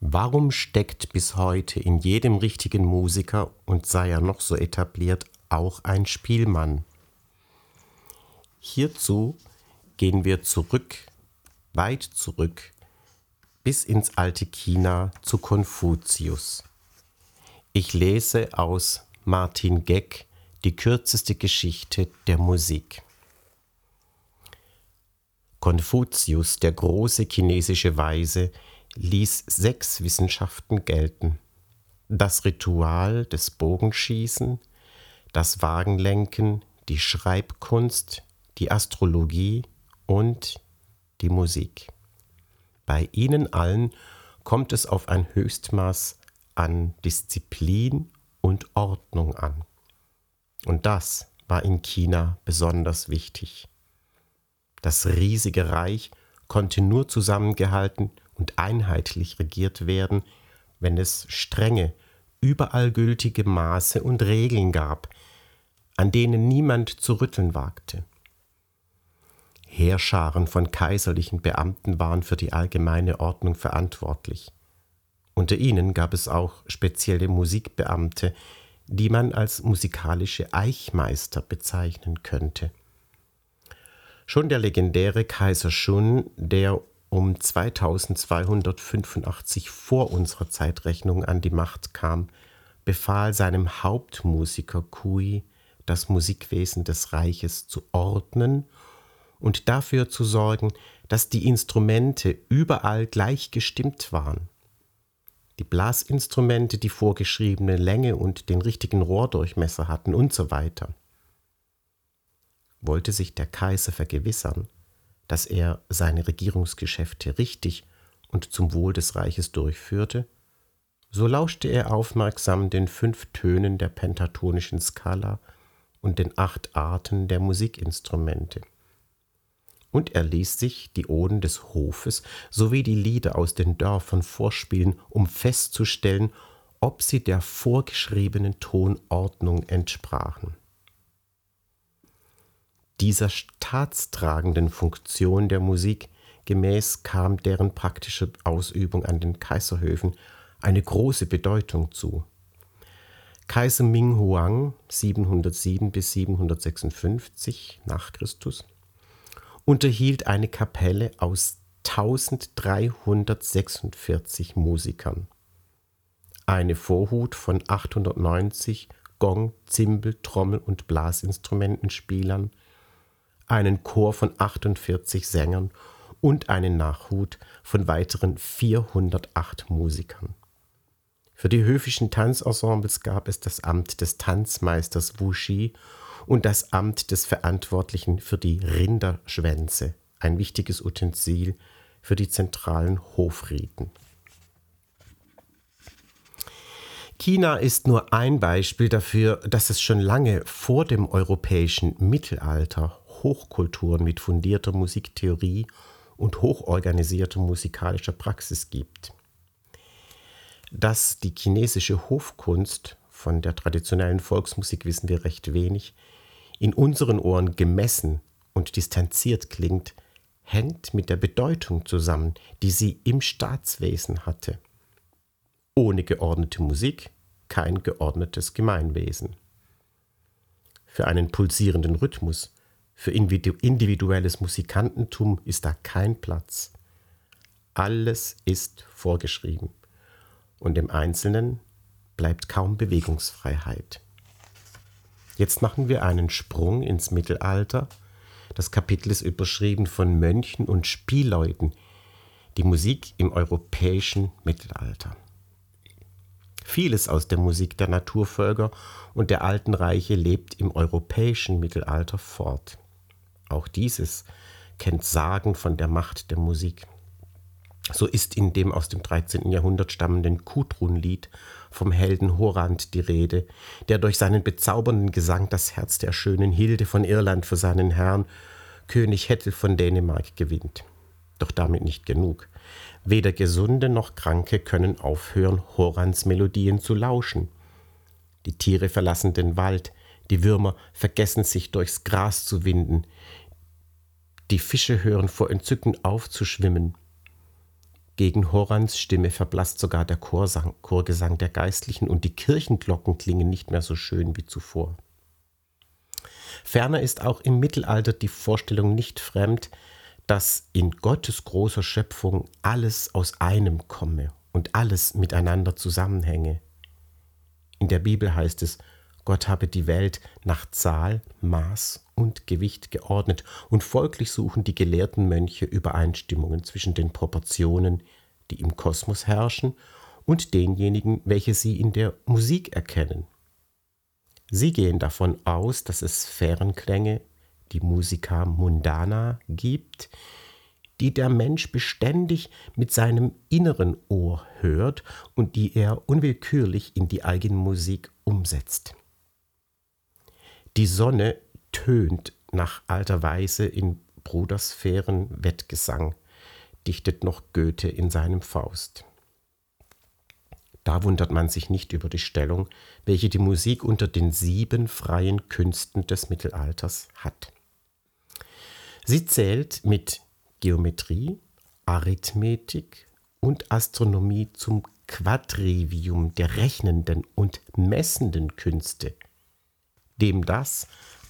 Warum steckt bis heute in jedem richtigen Musiker und sei er noch so etabliert auch ein Spielmann? Hierzu gehen wir zurück, weit zurück, bis ins alte China zu Konfuzius. Ich lese aus Martin Geck die kürzeste Geschichte der Musik. Konfuzius, der große chinesische Weise, ließ sechs Wissenschaften gelten. Das Ritual des Bogenschießen, das Wagenlenken, die Schreibkunst, die Astrologie und die Musik. Bei ihnen allen kommt es auf ein Höchstmaß an Disziplin und Ordnung an. Und das war in China besonders wichtig. Das riesige Reich konnte nur zusammengehalten und einheitlich regiert werden, wenn es strenge, überall gültige Maße und Regeln gab, an denen niemand zu rütteln wagte. Heerscharen von kaiserlichen Beamten waren für die allgemeine Ordnung verantwortlich. Unter ihnen gab es auch spezielle Musikbeamte, die man als musikalische Eichmeister bezeichnen könnte. Schon der legendäre Kaiser Shun, der um 2285 vor unserer Zeitrechnung an die Macht kam, befahl seinem Hauptmusiker Kui, das Musikwesen des Reiches zu ordnen und dafür zu sorgen, dass die Instrumente überall gleich gestimmt waren. Die Blasinstrumente die vorgeschriebene Länge und den richtigen Rohrdurchmesser hatten und so weiter. Wollte sich der Kaiser vergewissern, dass er seine Regierungsgeschäfte richtig und zum Wohl des Reiches durchführte, so lauschte er aufmerksam den fünf Tönen der pentatonischen Skala und den acht Arten der Musikinstrumente. Und er ließ sich die Oden des Hofes sowie die Lieder aus den Dörfern vorspielen, um festzustellen, ob sie der vorgeschriebenen Tonordnung entsprachen. Dieser staatstragenden Funktion der Musik gemäß kam deren praktische Ausübung an den Kaiserhöfen eine große Bedeutung zu. Kaiser Ming Huang 707 bis 756 nach Christus unterhielt eine Kapelle aus 1346 Musikern. Eine Vorhut von 890 Gong, Zimbel, Trommel und Blasinstrumentenspielern einen Chor von 48 Sängern und einen Nachhut von weiteren 408 Musikern. Für die höfischen Tanzensembles gab es das Amt des Tanzmeisters Wuxi und das Amt des Verantwortlichen für die Rinderschwänze, ein wichtiges Utensil für die zentralen Hofriten. China ist nur ein Beispiel dafür, dass es schon lange vor dem europäischen Mittelalter Hochkulturen mit fundierter Musiktheorie und hochorganisierter musikalischer Praxis gibt. Dass die chinesische Hofkunst, von der traditionellen Volksmusik wissen wir recht wenig, in unseren Ohren gemessen und distanziert klingt, hängt mit der Bedeutung zusammen, die sie im Staatswesen hatte. Ohne geordnete Musik kein geordnetes Gemeinwesen. Für einen pulsierenden Rhythmus für individuelles Musikantentum ist da kein Platz. Alles ist vorgeschrieben und im Einzelnen bleibt kaum Bewegungsfreiheit. Jetzt machen wir einen Sprung ins Mittelalter. Das Kapitel ist überschrieben von Mönchen und Spielleuten, die Musik im europäischen Mittelalter. Vieles aus der Musik der Naturvölker und der alten Reiche lebt im europäischen Mittelalter fort. Auch dieses kennt Sagen von der Macht der Musik. So ist in dem aus dem 13. Jahrhundert stammenden Kudrun-Lied vom Helden Horand die Rede, der durch seinen bezaubernden Gesang das Herz der schönen Hilde von Irland für seinen Herrn, König Hettel von Dänemark, gewinnt. Doch damit nicht genug. Weder Gesunde noch Kranke können aufhören, Horans Melodien zu lauschen. Die Tiere verlassen den Wald, die Würmer vergessen sich durchs Gras zu winden. Die Fische hören vor Entzücken auf zu schwimmen. Gegen Horans Stimme verblasst sogar der Chorsang, Chorgesang der Geistlichen und die Kirchenglocken klingen nicht mehr so schön wie zuvor. Ferner ist auch im Mittelalter die Vorstellung nicht fremd, dass in Gottes großer Schöpfung alles aus einem komme und alles miteinander zusammenhänge. In der Bibel heißt es, Gott habe die Welt nach Zahl, Maß und Gewicht geordnet, und folglich suchen die gelehrten Mönche Übereinstimmungen zwischen den Proportionen, die im Kosmos herrschen, und denjenigen, welche sie in der Musik erkennen. Sie gehen davon aus, dass es Sphärenklänge, die Musica mundana, gibt, die der Mensch beständig mit seinem inneren Ohr hört und die er unwillkürlich in die eigene Musik umsetzt. Die Sonne tönt nach alter Weise in Brudersphären Wettgesang, dichtet noch Goethe in seinem Faust. Da wundert man sich nicht über die Stellung, welche die Musik unter den sieben freien Künsten des Mittelalters hat. Sie zählt mit Geometrie, Arithmetik und Astronomie zum Quadrivium der rechnenden und messenden Künste, dem das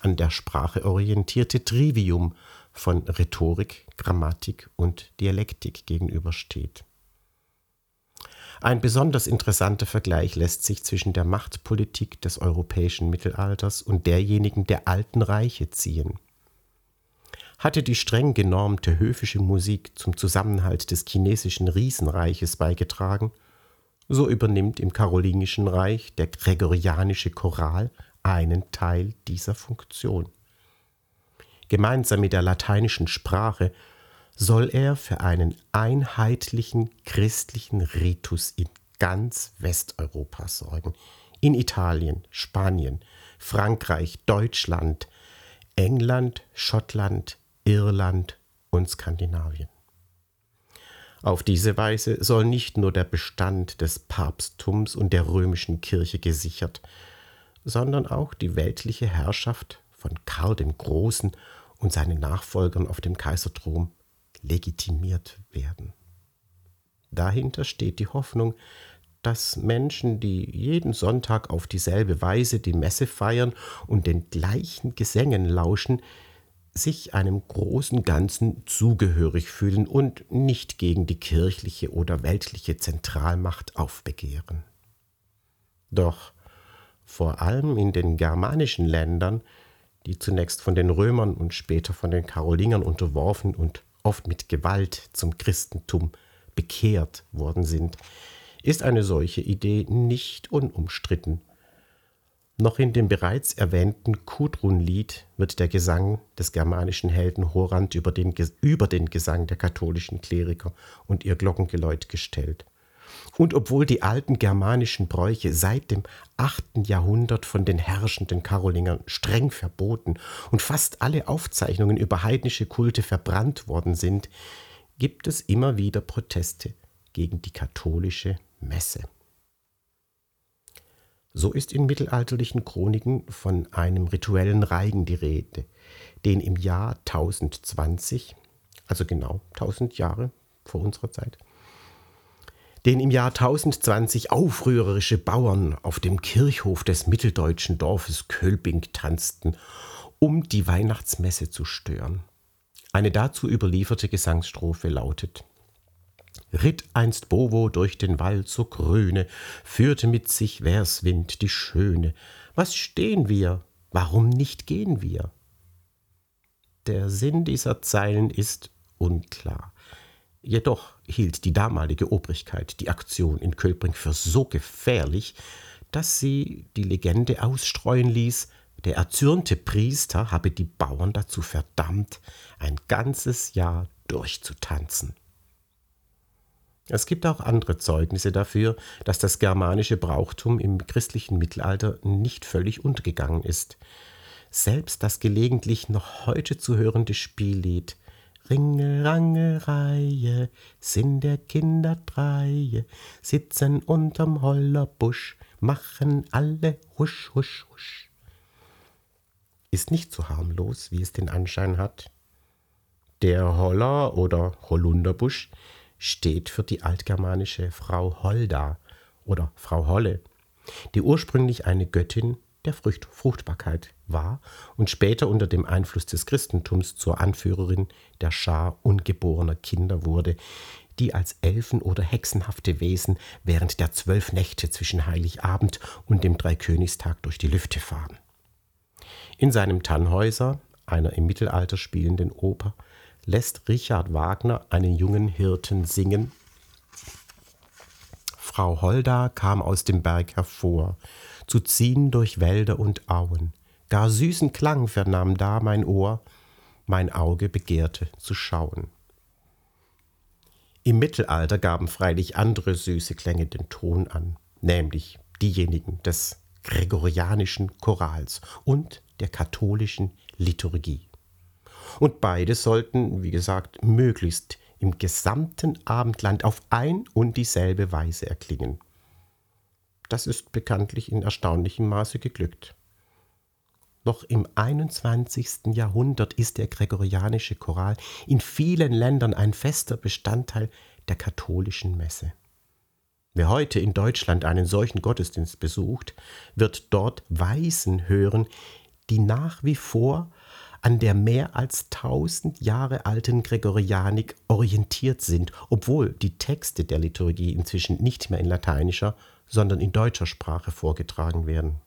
an der Sprache orientierte Trivium von Rhetorik, Grammatik und Dialektik gegenübersteht. Ein besonders interessanter Vergleich lässt sich zwischen der Machtpolitik des europäischen Mittelalters und derjenigen der alten Reiche ziehen. Hatte die streng genormte höfische Musik zum Zusammenhalt des chinesischen Riesenreiches beigetragen, so übernimmt im Karolingischen Reich der gregorianische Choral einen Teil dieser Funktion. Gemeinsam mit der lateinischen Sprache soll er für einen einheitlichen christlichen Ritus in ganz Westeuropa sorgen. In Italien, Spanien, Frankreich, Deutschland, England, Schottland, Irland und Skandinavien. Auf diese Weise soll nicht nur der Bestand des Papsttums und der römischen Kirche gesichert, sondern auch die weltliche Herrschaft von Karl dem Großen und seinen Nachfolgern auf dem Kaiserthron legitimiert werden. Dahinter steht die Hoffnung, dass Menschen, die jeden Sonntag auf dieselbe Weise die Messe feiern und den gleichen Gesängen lauschen, sich einem großen Ganzen zugehörig fühlen und nicht gegen die kirchliche oder weltliche Zentralmacht aufbegehren. Doch vor allem in den germanischen Ländern, die zunächst von den Römern und später von den Karolingern unterworfen und oft mit Gewalt zum Christentum bekehrt worden sind, ist eine solche Idee nicht unumstritten. Noch in dem bereits erwähnten Kudrun-Lied wird der Gesang des germanischen Helden Horand über den, über den Gesang der katholischen Kleriker und ihr Glockengeläut gestellt. Und obwohl die alten germanischen Bräuche seit dem 8. Jahrhundert von den herrschenden Karolingern streng verboten und fast alle Aufzeichnungen über heidnische Kulte verbrannt worden sind, gibt es immer wieder Proteste gegen die katholische Messe. So ist in mittelalterlichen Chroniken von einem rituellen Reigen die Rede, den im Jahr 1020, also genau 1000 Jahre vor unserer Zeit, den im Jahr 1020 aufrührerische Bauern auf dem Kirchhof des mitteldeutschen Dorfes Kölbing tanzten, um die Weihnachtsmesse zu stören. Eine dazu überlieferte Gesangsstrophe lautet Ritt einst Bovo durch den Wald so grüne, führte mit sich Verswind die Schöne. Was stehen wir? Warum nicht gehen wir? Der Sinn dieser Zeilen ist unklar. Jedoch hielt die damalige Obrigkeit die Aktion in Kölbring für so gefährlich, dass sie die Legende ausstreuen ließ, der erzürnte Priester habe die Bauern dazu verdammt, ein ganzes Jahr durchzutanzen. Es gibt auch andere Zeugnisse dafür, dass das germanische Brauchtum im christlichen Mittelalter nicht völlig untergegangen ist. Selbst das gelegentlich noch heute zu hörende Spiellied Ringelrangereihe sind der Kinder dreie, sitzen unterm Hollerbusch, machen alle husch, husch, husch. Ist nicht so harmlos, wie es den Anschein hat. Der Holler oder Holunderbusch steht für die altgermanische Frau Holda oder Frau Holle, die ursprünglich eine Göttin der Frucht Fruchtbarkeit war und später unter dem Einfluss des Christentums zur Anführerin der Schar ungeborener Kinder wurde, die als Elfen oder hexenhafte Wesen während der zwölf Nächte zwischen Heiligabend und dem Dreikönigstag durch die Lüfte fahren. In seinem Tannhäuser, einer im Mittelalter spielenden Oper, lässt Richard Wagner einen jungen Hirten singen. Frau Holda kam aus dem Berg hervor, zu ziehen durch Wälder und Auen. Gar süßen Klang vernahm da mein Ohr, mein Auge begehrte zu schauen. Im Mittelalter gaben freilich andere süße Klänge den Ton an, nämlich diejenigen des gregorianischen Chorals und der katholischen Liturgie. Und beide sollten, wie gesagt, möglichst im gesamten Abendland auf ein und dieselbe Weise erklingen. Das ist bekanntlich in erstaunlichem Maße geglückt. Noch im 21. Jahrhundert ist der gregorianische Choral in vielen Ländern ein fester Bestandteil der katholischen Messe. Wer heute in Deutschland einen solchen Gottesdienst besucht, wird dort Weisen hören, die nach wie vor an der mehr als tausend Jahre alten Gregorianik orientiert sind, obwohl die Texte der Liturgie inzwischen nicht mehr in lateinischer, sondern in deutscher Sprache vorgetragen werden.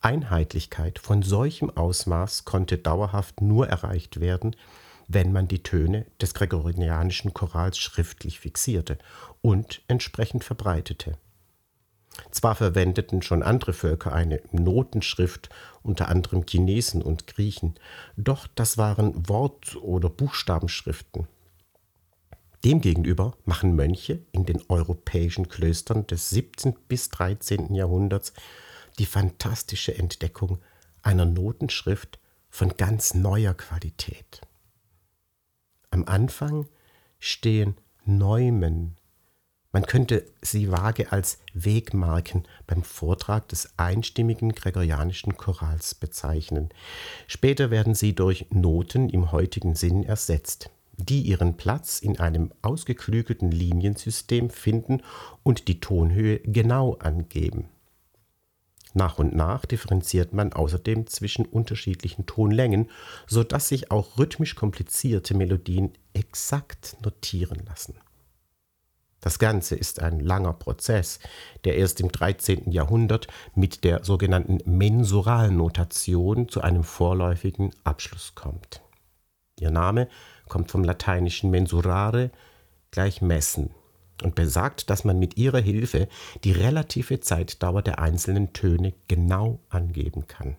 Einheitlichkeit von solchem Ausmaß konnte dauerhaft nur erreicht werden, wenn man die Töne des gregorianischen Chorals schriftlich fixierte und entsprechend verbreitete. Zwar verwendeten schon andere Völker eine Notenschrift, unter anderem Chinesen und Griechen, doch das waren Wort- oder Buchstabenschriften. Demgegenüber machen Mönche in den europäischen Klöstern des 17. bis 13. Jahrhunderts die fantastische Entdeckung einer Notenschrift von ganz neuer Qualität. Am Anfang stehen Neumen. Man könnte sie vage als Wegmarken beim Vortrag des einstimmigen gregorianischen Chorals bezeichnen. Später werden sie durch Noten im heutigen Sinn ersetzt, die ihren Platz in einem ausgeklügelten Liniensystem finden und die Tonhöhe genau angeben. Nach und nach differenziert man außerdem zwischen unterschiedlichen Tonlängen, sodass sich auch rhythmisch komplizierte Melodien exakt notieren lassen. Das Ganze ist ein langer Prozess, der erst im 13. Jahrhundert mit der sogenannten Mensuralnotation zu einem vorläufigen Abschluss kommt. Ihr Name kommt vom lateinischen mensurare gleich messen und besagt, dass man mit ihrer Hilfe die relative Zeitdauer der einzelnen Töne genau angeben kann.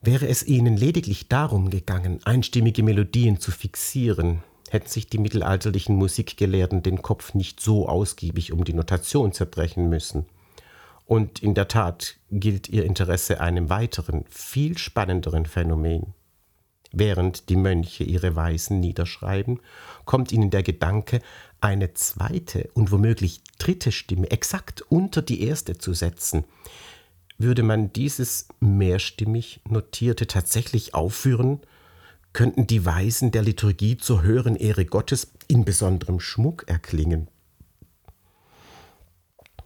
Wäre es ihnen lediglich darum gegangen, einstimmige Melodien zu fixieren, hätten sich die mittelalterlichen Musikgelehrten den Kopf nicht so ausgiebig um die Notation zerbrechen müssen. Und in der Tat gilt ihr Interesse einem weiteren, viel spannenderen Phänomen. Während die Mönche ihre Weisen niederschreiben, kommt ihnen der Gedanke, eine zweite und womöglich dritte Stimme exakt unter die erste zu setzen. Würde man dieses mehrstimmig Notierte tatsächlich aufführen, könnten die Weisen der Liturgie zur höheren Ehre Gottes in besonderem Schmuck erklingen.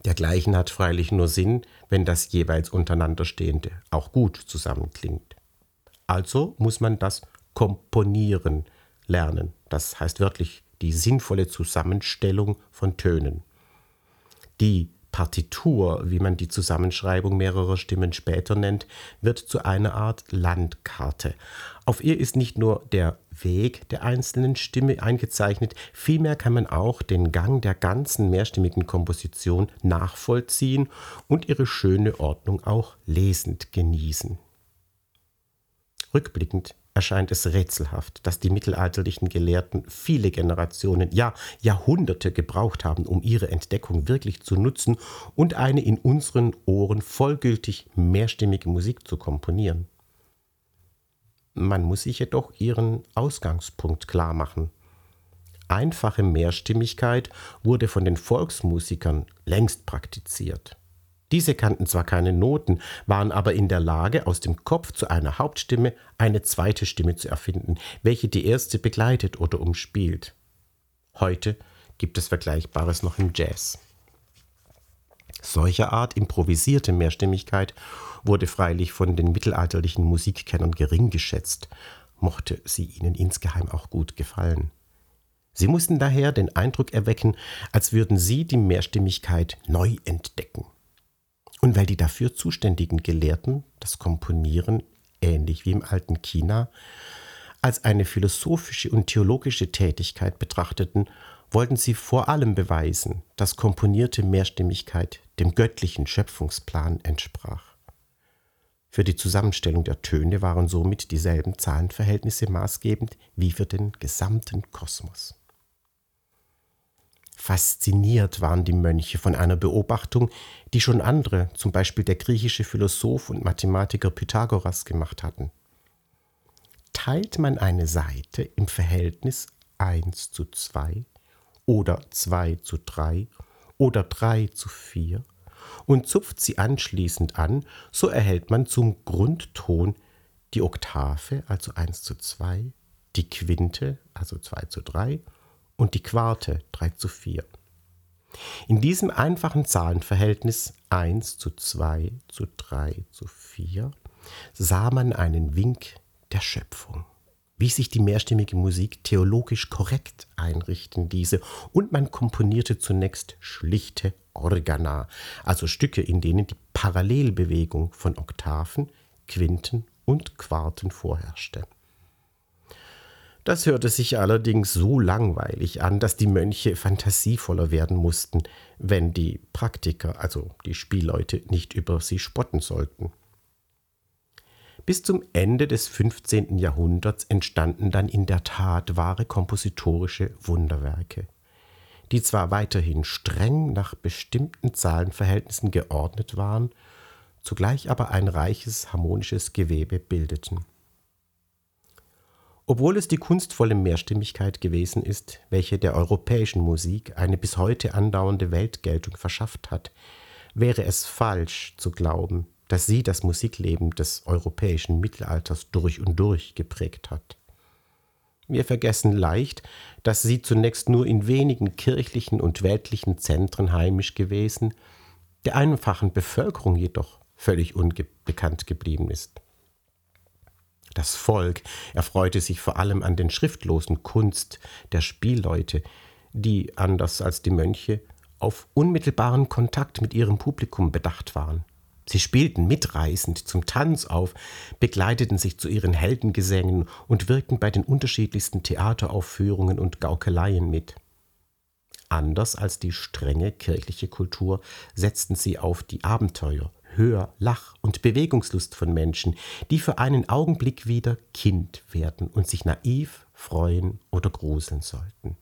Dergleichen hat freilich nur Sinn, wenn das jeweils untereinander Stehende auch gut zusammenklingt. Also muss man das Komponieren lernen. Das heißt wörtlich die sinnvolle Zusammenstellung von Tönen. Die Partitur, wie man die Zusammenschreibung mehrerer Stimmen später nennt, wird zu einer Art Landkarte. Auf ihr ist nicht nur der Weg der einzelnen Stimme eingezeichnet, vielmehr kann man auch den Gang der ganzen mehrstimmigen Komposition nachvollziehen und ihre schöne Ordnung auch lesend genießen. Rückblickend erscheint es rätselhaft, dass die mittelalterlichen Gelehrten viele Generationen, ja Jahrhunderte gebraucht haben, um ihre Entdeckung wirklich zu nutzen und eine in unseren Ohren vollgültig mehrstimmige Musik zu komponieren. Man muss sich jedoch ihren Ausgangspunkt klar machen. Einfache Mehrstimmigkeit wurde von den Volksmusikern längst praktiziert. Diese kannten zwar keine Noten, waren aber in der Lage, aus dem Kopf zu einer Hauptstimme eine zweite Stimme zu erfinden, welche die erste begleitet oder umspielt. Heute gibt es Vergleichbares noch im Jazz. Solcher Art improvisierte Mehrstimmigkeit wurde freilich von den mittelalterlichen Musikkennern gering geschätzt, mochte sie ihnen insgeheim auch gut gefallen. Sie mussten daher den Eindruck erwecken, als würden sie die Mehrstimmigkeit neu entdecken. Und weil die dafür zuständigen Gelehrten das Komponieren, ähnlich wie im alten China, als eine philosophische und theologische Tätigkeit betrachteten, wollten sie vor allem beweisen, dass komponierte Mehrstimmigkeit dem göttlichen Schöpfungsplan entsprach. Für die Zusammenstellung der Töne waren somit dieselben Zahlenverhältnisse maßgebend wie für den gesamten Kosmos. Fasziniert waren die Mönche von einer Beobachtung, die schon andere, zum Beispiel der griechische Philosoph und Mathematiker Pythagoras, gemacht hatten. Teilt man eine Seite im Verhältnis 1 zu 2 oder 2 zu 3 oder 3 zu 4 und zupft sie anschließend an, so erhält man zum Grundton die Oktave, also 1 zu 2, die Quinte, also 2 zu 3 und die Quarte 3 zu 4. In diesem einfachen Zahlenverhältnis 1 zu 2 zu 3 zu 4 sah man einen Wink der Schöpfung, wie sich die mehrstimmige Musik theologisch korrekt einrichten ließe, und man komponierte zunächst schlichte Organa, also Stücke, in denen die Parallelbewegung von Oktaven, Quinten und Quarten vorherrschte. Das hörte sich allerdings so langweilig an, dass die Mönche fantasievoller werden mussten, wenn die Praktiker, also die Spielleute, nicht über sie spotten sollten. Bis zum Ende des 15. Jahrhunderts entstanden dann in der Tat wahre kompositorische Wunderwerke, die zwar weiterhin streng nach bestimmten Zahlenverhältnissen geordnet waren, zugleich aber ein reiches harmonisches Gewebe bildeten. Obwohl es die kunstvolle Mehrstimmigkeit gewesen ist, welche der europäischen Musik eine bis heute andauernde Weltgeltung verschafft hat, wäre es falsch zu glauben, dass sie das Musikleben des europäischen Mittelalters durch und durch geprägt hat. Wir vergessen leicht, dass sie zunächst nur in wenigen kirchlichen und weltlichen Zentren heimisch gewesen, der einfachen Bevölkerung jedoch völlig unbekannt geblieben ist. Das Volk erfreute sich vor allem an den schriftlosen Kunst der Spielleute, die, anders als die Mönche, auf unmittelbaren Kontakt mit ihrem Publikum bedacht waren. Sie spielten mitreißend zum Tanz auf, begleiteten sich zu ihren Heldengesängen und wirkten bei den unterschiedlichsten Theateraufführungen und Gaukeleien mit. Anders als die strenge kirchliche Kultur setzten sie auf die Abenteuer, Hör-, Lach- und Bewegungslust von Menschen, die für einen Augenblick wieder Kind werden und sich naiv freuen oder gruseln sollten.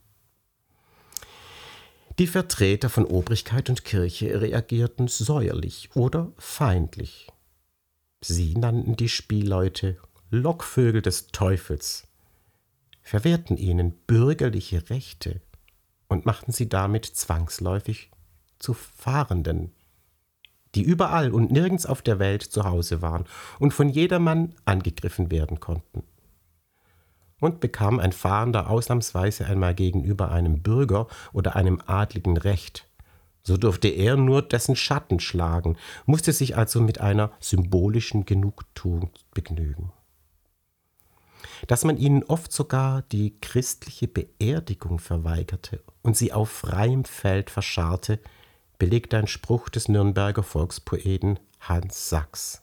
Die Vertreter von Obrigkeit und Kirche reagierten säuerlich oder feindlich. Sie nannten die Spielleute Lockvögel des Teufels, verwehrten ihnen bürgerliche Rechte und machten sie damit zwangsläufig zu Fahrenden die überall und nirgends auf der Welt zu Hause waren und von jedermann angegriffen werden konnten. Und bekam ein Fahrender ausnahmsweise einmal gegenüber einem Bürger oder einem Adligen Recht, so durfte er nur dessen Schatten schlagen, musste sich also mit einer symbolischen Genugtuung begnügen. Dass man ihnen oft sogar die christliche Beerdigung verweigerte und sie auf freiem Feld verscharrte, belegt ein Spruch des Nürnberger Volkspoeten Hans Sachs.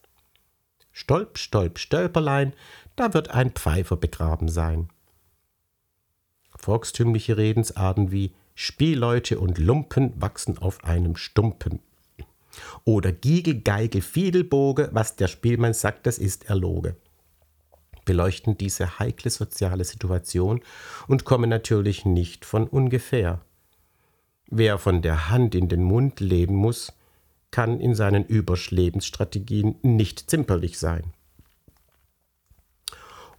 Stolp, stolp, stölperlein, da wird ein Pfeifer begraben sein. Volkstümliche Redensarten wie Spielleute und Lumpen wachsen auf einem Stumpen. Oder Giegel, Geigel, Fiedelboge, was der Spielmann sagt, das ist Erloge. Beleuchten diese heikle soziale Situation und kommen natürlich nicht von ungefähr. Wer von der Hand in den Mund leben muss, kann in seinen Überlebensstrategien nicht zimperlich sein.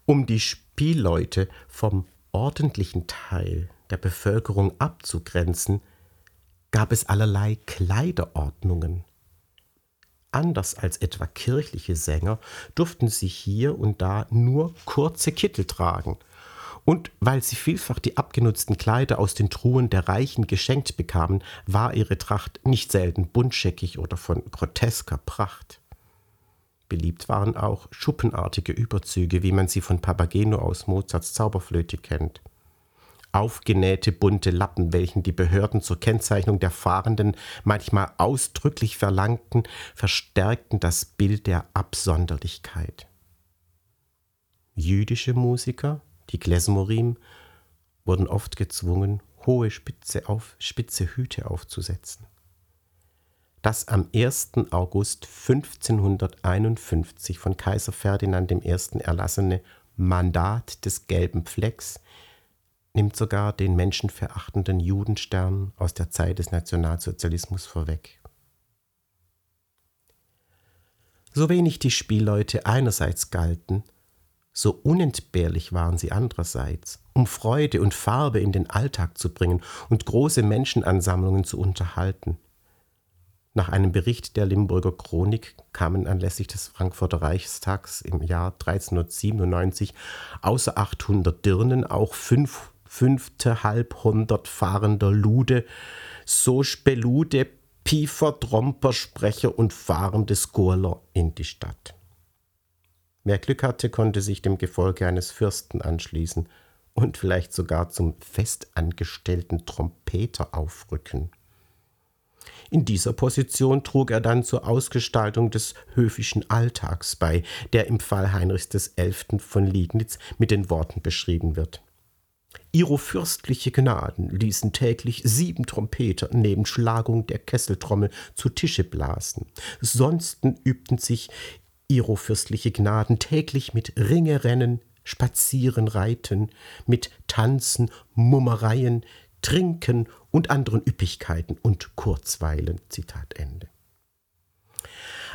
Um die Spielleute vom ordentlichen Teil der Bevölkerung abzugrenzen, gab es allerlei Kleiderordnungen. Anders als etwa kirchliche Sänger durften sie hier und da nur kurze Kittel tragen. Und weil sie vielfach die abgenutzten Kleider aus den Truhen der Reichen geschenkt bekamen, war ihre Tracht nicht selten buntscheckig oder von grotesker Pracht. Beliebt waren auch schuppenartige Überzüge, wie man sie von Papageno aus Mozarts Zauberflöte kennt aufgenähte bunte Lappen, welchen die Behörden zur Kennzeichnung der Fahrenden manchmal ausdrücklich verlangten, verstärkten das Bild der Absonderlichkeit. Jüdische Musiker, die Klezmorim, wurden oft gezwungen, hohe spitze, auf, spitze Hüte aufzusetzen. Das am 1. August 1551 von Kaiser Ferdinand I. erlassene Mandat des gelben Flecks nimmt sogar den menschenverachtenden Judenstern aus der Zeit des Nationalsozialismus vorweg. So wenig die Spielleute einerseits galten, so unentbehrlich waren sie andererseits, um Freude und Farbe in den Alltag zu bringen und große Menschenansammlungen zu unterhalten. Nach einem Bericht der Limburger Chronik kamen anlässlich des Frankfurter Reichstags im Jahr 1397 außer 800 Dirnen auch fünf fünfte halbhundert fahrender Lude, so Spelude, Piefer, Tromper, Sprecher und fahrende Skurler in die Stadt. Wer Glück hatte, konnte sich dem Gefolge eines Fürsten anschließen und vielleicht sogar zum festangestellten Trompeter aufrücken. In dieser Position trug er dann zur Ausgestaltung des höfischen Alltags bei, der im Fall Heinrichs XI. von Liegnitz mit den Worten beschrieben wird. Ihro fürstliche Gnaden ließen täglich sieben Trompeter neben Schlagung der Kesseltrommel zu Tische blasen. Sonsten übten sich Ihro fürstliche Gnaden täglich mit Ringerennen, Spazieren, Reiten, mit Tanzen, Mummereien, Trinken und anderen Üppigkeiten und Kurzweilen. Zitat Ende.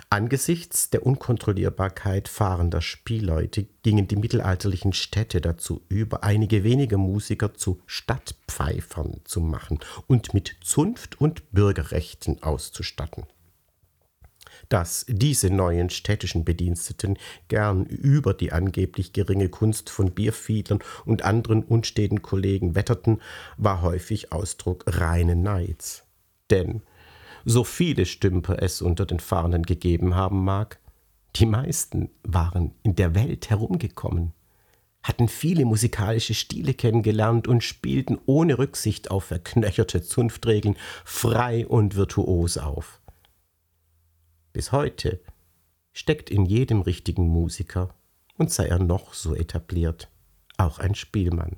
Angesichts der Unkontrollierbarkeit fahrender Spielleute gingen die mittelalterlichen Städte dazu über, einige wenige Musiker zu Stadtpfeifern zu machen und mit Zunft und Bürgerrechten auszustatten. Dass diese neuen städtischen Bediensteten gern über die angeblich geringe Kunst von Bierfiedlern und anderen unsteten Kollegen wetterten, war häufig Ausdruck reinen Neids. Denn so viele Stümper es unter den Fahrenden gegeben haben mag, die meisten waren in der Welt herumgekommen, hatten viele musikalische Stile kennengelernt und spielten ohne Rücksicht auf verknöcherte Zunftregeln frei und virtuos auf. Bis heute steckt in jedem richtigen Musiker, und sei er noch so etabliert, auch ein Spielmann.